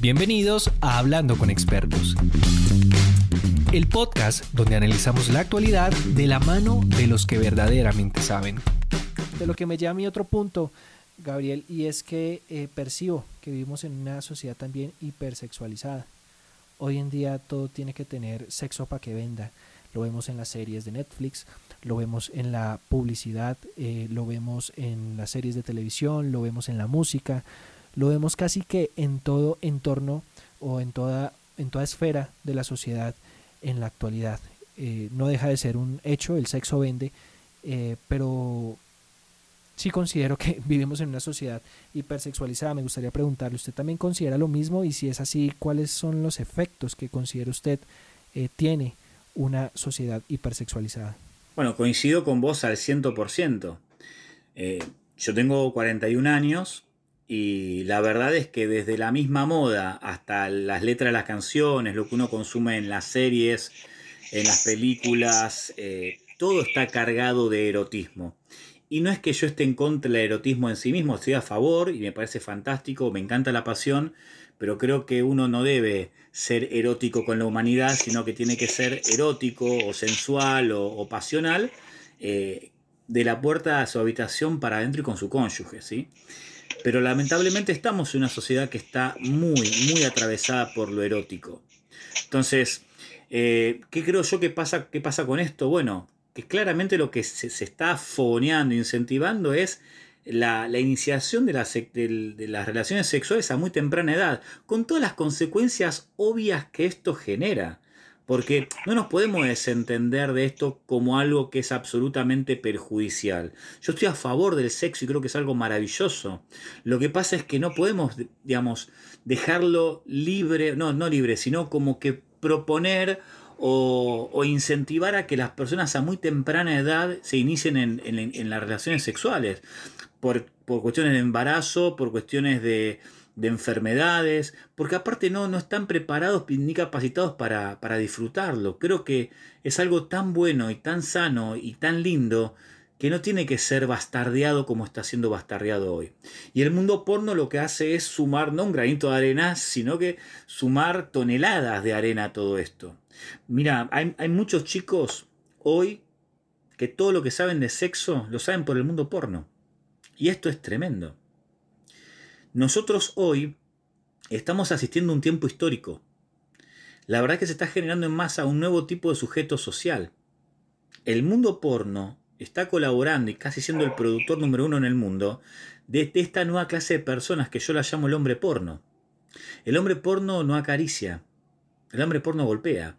Bienvenidos a Hablando con Expertos, el podcast donde analizamos la actualidad de la mano de los que verdaderamente saben. De lo que me lleva a mi otro punto, Gabriel, y es que eh, percibo que vivimos en una sociedad también hipersexualizada. Hoy en día todo tiene que tener sexo para que venda. Lo vemos en las series de Netflix, lo vemos en la publicidad, eh, lo vemos en las series de televisión, lo vemos en la música, lo vemos casi que en todo entorno o en toda, en toda esfera de la sociedad en la actualidad. Eh, no deja de ser un hecho, el sexo vende, eh, pero sí considero que vivimos en una sociedad hipersexualizada. Me gustaría preguntarle, ¿usted también considera lo mismo? Y si es así, ¿cuáles son los efectos que considera usted eh, tiene una sociedad hipersexualizada? Bueno, coincido con vos al 100%. yo tengo 41 años y la verdad es que desde la misma moda hasta las letras de las canciones, lo que uno consume en las series, en las películas, eh, todo está cargado de erotismo. Y no es que yo esté en contra del erotismo en sí mismo, estoy a favor y me parece fantástico, me encanta la pasión, pero creo que uno no debe ser erótico con la humanidad, sino que tiene que ser erótico o sensual o, pasional eh, de la puerta a su habitación para adentro y con su cónyuge, ¿sí? Pero lamentablemente estamos en una sociedad que está muy, muy atravesada por lo erótico. Entonces, eh, ¿qué creo yo que pasa, qué pasa con esto? Bueno, que claramente lo que se, está foneando, incentivando es la, iniciación de las, de las relaciones sexuales a muy temprana edad, con todas las consecuencias obvias que esto genera porque no nos podemos desentender de esto como algo que es absolutamente perjudicial. Yo estoy a favor del sexo y creo que es algo maravilloso. Lo que pasa es que no podemos, digamos, dejarlo libre, no, no libre, sino como que proponer o, incentivar a que las personas a muy temprana edad se inicien en, las relaciones sexuales, por cuestiones de embarazo, por cuestiones de, de enfermedades, porque aparte no, no están preparados ni capacitados para, para disfrutarlo. Creo que es algo tan bueno y tan sano y tan lindo que no tiene que ser bastardeado como está siendo bastardeado hoy. Y el mundo porno lo que hace es sumar no un granito de arena, sino que sumar toneladas de arena a todo esto. Mira, hay, hay muchos chicos hoy que todo lo que saben de sexo lo saben por el mundo porno. Y esto es tremendo. Nosotros hoy estamos asistiendo a un tiempo histórico. La verdad es que se está generando en masa un nuevo tipo de sujeto social. El mundo porno está colaborando y casi siendo el productor número uno en el mundo de esta nueva clase de personas que yo la llamo el hombre porno. El hombre porno no acaricia, el hombre porno golpea,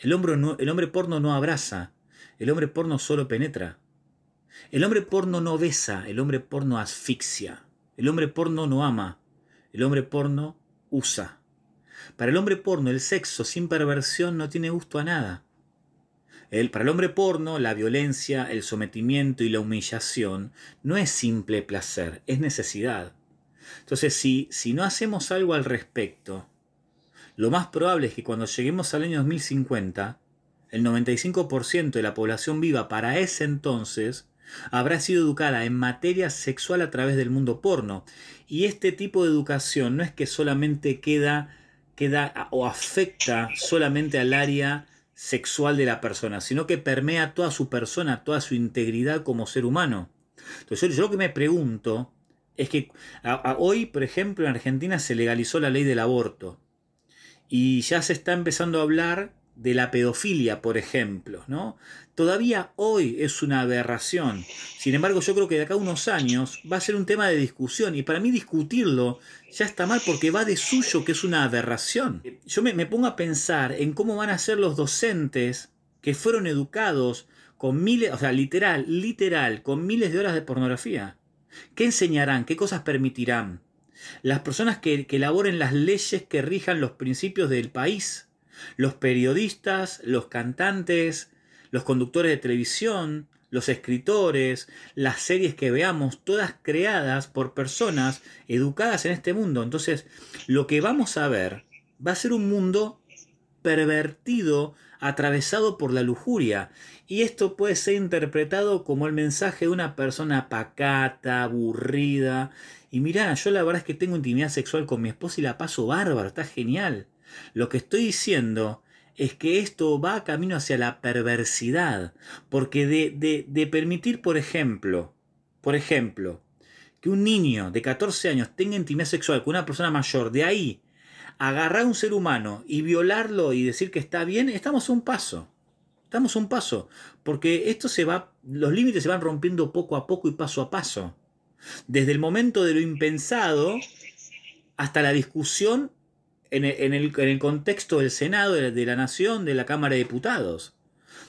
el hombre, el hombre porno no abraza, el hombre porno solo penetra. El hombre porno no besa, el hombre porno asfixia. El hombre porno no ama, el hombre porno usa. Para el hombre porno el sexo sin perversión no tiene gusto a nada. El, para el hombre porno la violencia, el sometimiento y la humillación no es simple placer, es necesidad. Entonces si, si no hacemos algo al respecto, lo más probable es que cuando lleguemos al año 2050, el 95% de la población viva para ese entonces habrá sido educada en materia sexual a través del mundo porno. Y este tipo de educación no es que solamente queda, queda o afecta solamente al área sexual de la persona, sino que permea toda su persona, toda su integridad como ser humano. Entonces yo, lo que me pregunto es que hoy, por ejemplo, en Argentina se legalizó la ley del aborto y ya se está empezando a hablar de la pedofilia, por ejemplo, ¿no? Todavía hoy es una aberración. Sin embargo, yo creo que de acá a unos años va a ser un tema de discusión y para mí discutirlo ya está mal porque va de suyo que es una aberración. Yo me, me pongo a pensar en cómo van a ser los docentes que fueron educados con miles, o sea, literal, literal, con miles de horas de pornografía. ¿Qué enseñarán? ¿Qué cosas permitirán? Las personas que, que elaboren las leyes que rijan los principios del país los periodistas, los cantantes, los conductores de televisión, los escritores, las series que veamos, todas creadas por personas educadas en este mundo. Entonces, lo que vamos a ver va a ser un mundo pervertido, atravesado por la lujuria. Y esto puede ser interpretado como el mensaje de una persona pacata, aburrida, Y mirá, yo la verdad es que tengo intimidad sexual con mi esposa y la paso bárbaro, está genial. Lo que estoy diciendo es que esto va camino hacia la perversidad, porque de, de, permitir, por ejemplo, por ejemplo, que un niño de 14 años tenga intimidad sexual con una persona mayor, de ahí agarrar a un ser humano y violarlo y decir que está bien, estamos un paso. Estamos un paso, porque esto se va, los límites se van rompiendo poco a poco y paso a paso. Desde el momento de lo impensado hasta la discusión en el, contexto del Senado, de la, Nación, de la Cámara de Diputados.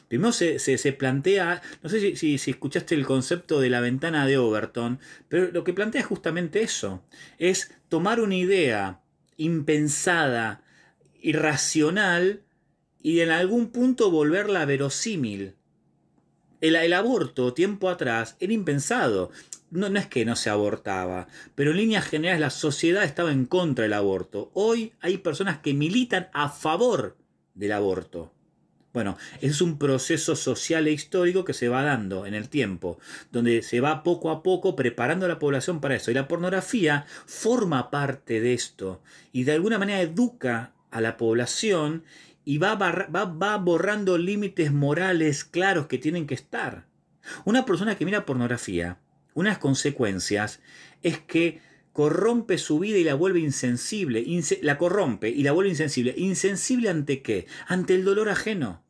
Primero se, plantea, no sé si, si, escuchaste el concepto de la ventana de Overton, pero lo que plantea es justamente eso, es tomar una idea impensada, irracional, y en algún punto volverla verosímil. El, el, aborto, tiempo atrás, era impensado no, es que no se abortaba, pero en líneas generales la sociedad estaba en contra del aborto. Hoy hay personas que militan a favor del aborto. Bueno, es un proceso social e histórico que se va dando en el tiempo, donde se va poco a poco preparando a la población para eso. Y la pornografía forma parte de esto y de alguna manera educa a la población y va, va, va borrando límites morales claros que tienen que estar. Una persona que mira pornografía unas consecuencias es que corrompe su vida y la vuelve insensible, la corrompe y la vuelve insensible. ¿Insensible ante qué? Ante el dolor ajeno.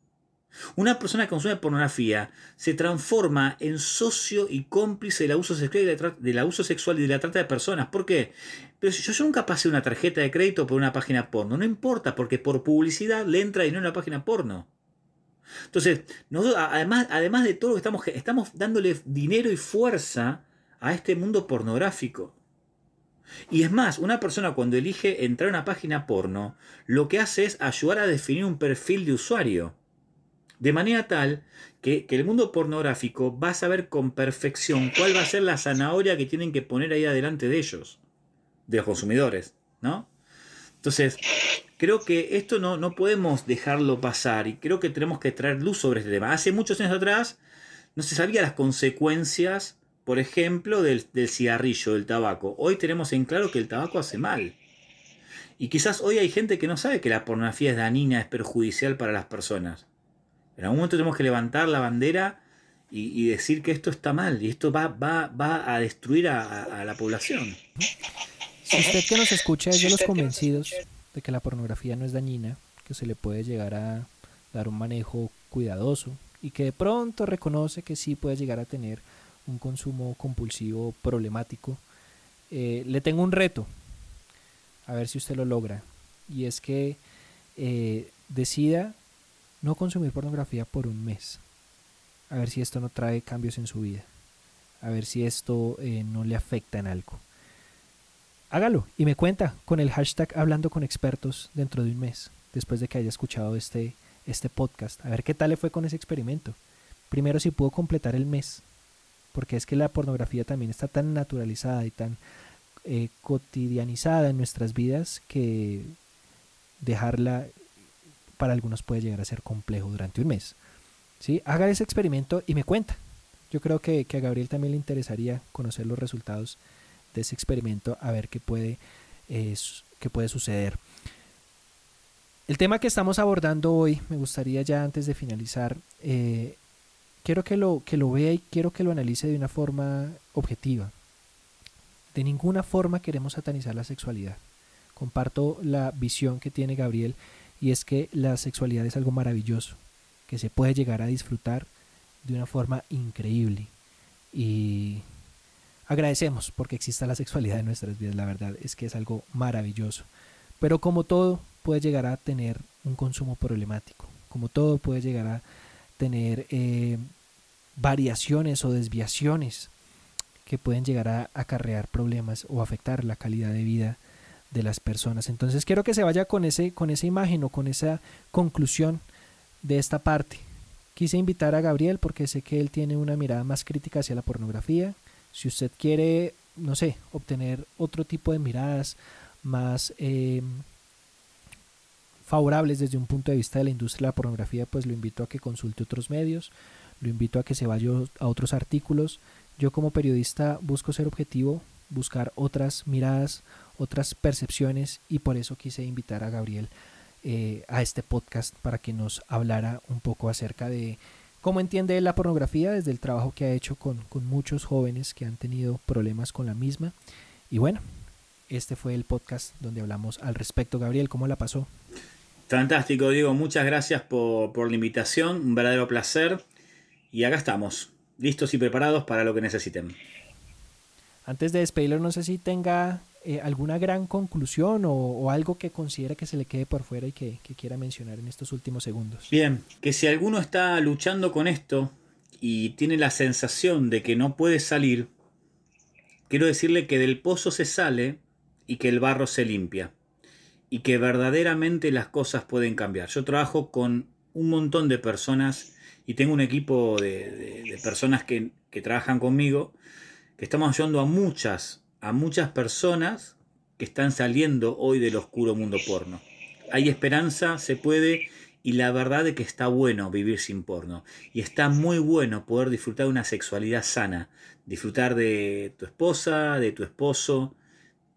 Una persona que consume pornografía se transforma en socio y cómplice del abuso sexual y de la, trata de personas. ¿Por qué? Pero si yo, nunca pasé una tarjeta de crédito por una página porno, no importa, porque por publicidad le entra dinero en una página porno. Entonces, además, además de todo lo que estamos, estamos dándole dinero y fuerza a este mundo pornográfico. Y es más, una persona cuando elige entrar a una página porno, lo que hace es ayudar a definir un perfil de usuario. De manera tal que, que, el mundo pornográfico va a saber con perfección cuál va a ser la zanahoria que tienen que poner ahí adelante de ellos, de los consumidores, ¿no? Entonces, creo que esto no, no podemos dejarlo pasar y creo que tenemos que traer luz sobre este tema. Hace muchos años atrás no se sabía las consecuencias, por ejemplo, del, cigarrillo, del tabaco. Hoy tenemos en claro que el tabaco hace mal. Y quizás hoy hay gente que no sabe que la pornografía es dañina, es perjudicial para las personas. En algún momento tenemos que levantar la bandera y, decir que esto está mal y esto va, va, va a destruir a la población. Usted que nos escucha es de los convencidos de que la pornografía no es dañina, que se le puede llegar a dar un manejo cuidadoso y que de pronto reconoce que sí puede llegar a tener un consumo compulsivo problemático, eh, le tengo un reto, a ver si usted lo logra, y es que eh, decida no consumir pornografía por un mes, a ver si esto no trae cambios en su vida, a ver si esto eh, no le afecta en algo hágalo y me cuenta con el hashtag hablando con expertos dentro de un mes, después de que haya escuchado este, este podcast. A ver qué tal le fue con ese experimento. Primero si pudo completar el mes, porque es que la pornografía también está tan naturalizada y tan eh, cotidianizada en nuestras vidas que dejarla para algunos puede llegar a ser complejo durante un mes. ¿Sí? Haga ese experimento y me cuenta. Yo creo que, que a Gabriel también le interesaría conocer los resultados de ese experimento a ver qué puede, qué puede suceder. El tema que estamos abordando hoy, me gustaría ya antes de finalizar, eh, quiero que lo, que lo vea y quiero que lo analice de una forma objetiva. De ninguna forma queremos satanizar la sexualidad. Comparto la visión que tiene Gabriel y es que la sexualidad es algo maravilloso, que se puede llegar a disfrutar de una forma increíble. Y agradecemos porque exista la sexualidad en nuestras vidas, la verdad es que es algo maravilloso. Pero como todo puede llegar a tener un consumo problemático, como todo puede llegar a tener eh, variaciones o desviaciones que pueden llegar a acarrear problemas o afectar la calidad de vida de las personas. Entonces quiero que se vaya con, ese, con esa imagen o con esa conclusión de esta parte. Quise invitar a Gabriel porque sé que él tiene una mirada más crítica hacia la pornografía, si usted quiere, no sé, obtener otro tipo de miradas más em, favorables desde un punto de vista de la industria de la pornografía, pues lo invito a que consulte otros medios, lo invito a que se vaya a otros artículos. Yo como periodista busco ser objetivo, buscar otras miradas, otras percepciones y por eso quise invitar a Gabriel eh, a este podcast para que nos hablara un poco acerca de cómo entiende la pornografía desde el trabajo que ha hecho con, con muchos jóvenes que han tenido problemas con la misma. Y bueno, este fue el podcast donde hablamos al respecto. Gabriel, ¿cómo la pasó? Fantástico, Diego. Muchas gracias por, por la invitación. Un verdadero placer. Y acá estamos, listos y preparados para lo que necesiten. Antes de despedirlo, no sé si tenga eh, alguna gran conclusión o, algo que considera que se le quede por fuera y que, que, quiera mencionar en estos últimos segundos. Bien, que si alguno está luchando con esto y tiene la sensación de que no puede salir, quiero decirle que del pozo se sale y que el barro se limpia y que verdaderamente las cosas pueden cambiar. Yo trabajo con un montón de personas y tengo un equipo de, personas que, que, trabajan conmigo, que estamos ayudando a muchas, a muchas personas que están saliendo hoy del oscuro mundo porno. Hay esperanza, se puede, y la verdad es que está bueno vivir sin porno. Y está muy bueno poder disfrutar de una sexualidad sana, disfrutar de tu esposa, de tu esposo,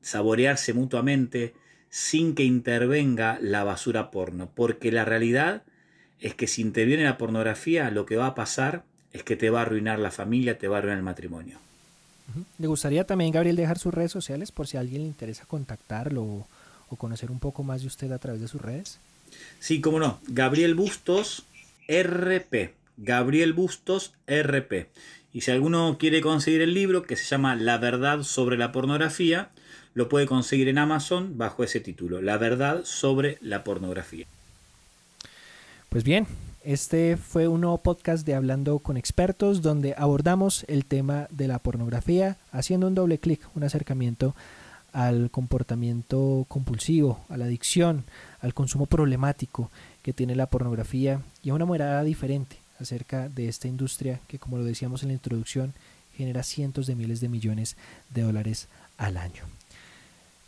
saborearse mutuamente sin que intervenga la basura porno. Porque la realidad es que si interviene la pornografía, lo que va a pasar es que te va a arruinar la familia, te va a arruinar el matrimonio. ¿Le gustaría también, Gabriel, dejar sus redes sociales por si a alguien le interesa contactarlo o, conocer un poco más de usted a través de sus redes? Sí, cómo no. Gabriel Bustos RP. Gabriel Bustos RP. Y si alguno quiere conseguir el libro que se llama La verdad sobre la pornografía, lo puede conseguir en Amazon bajo ese título, La verdad sobre la pornografía. Pues bien, este fue un nuevo podcast de Hablando con Expertos donde abordamos el tema de la pornografía haciendo un doble clic, un acercamiento al comportamiento compulsivo, a la adicción, al consumo problemático que tiene la pornografía y a una mirada diferente acerca de esta industria que, como lo decíamos en la introducción, genera cientos de miles de millones de dólares al año.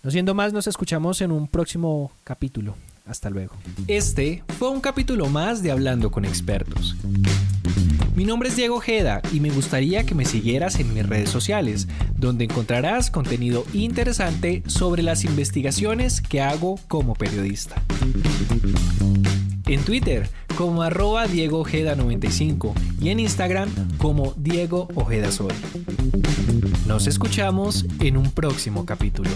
No siendo más, nos escuchamos en un próximo capítulo. Hasta luego. Este fue un capítulo más de Hablando con Expertos. Mi nombre es Diego Ojeda y me gustaría que me siguieras en mis redes sociales, donde encontrarás contenido interesante sobre las investigaciones que hago como periodista. En Twitter como arroba Diego Ojeda 95 y en Instagram como Diego Ojeda Sol. Nos escuchamos en un próximo capítulo.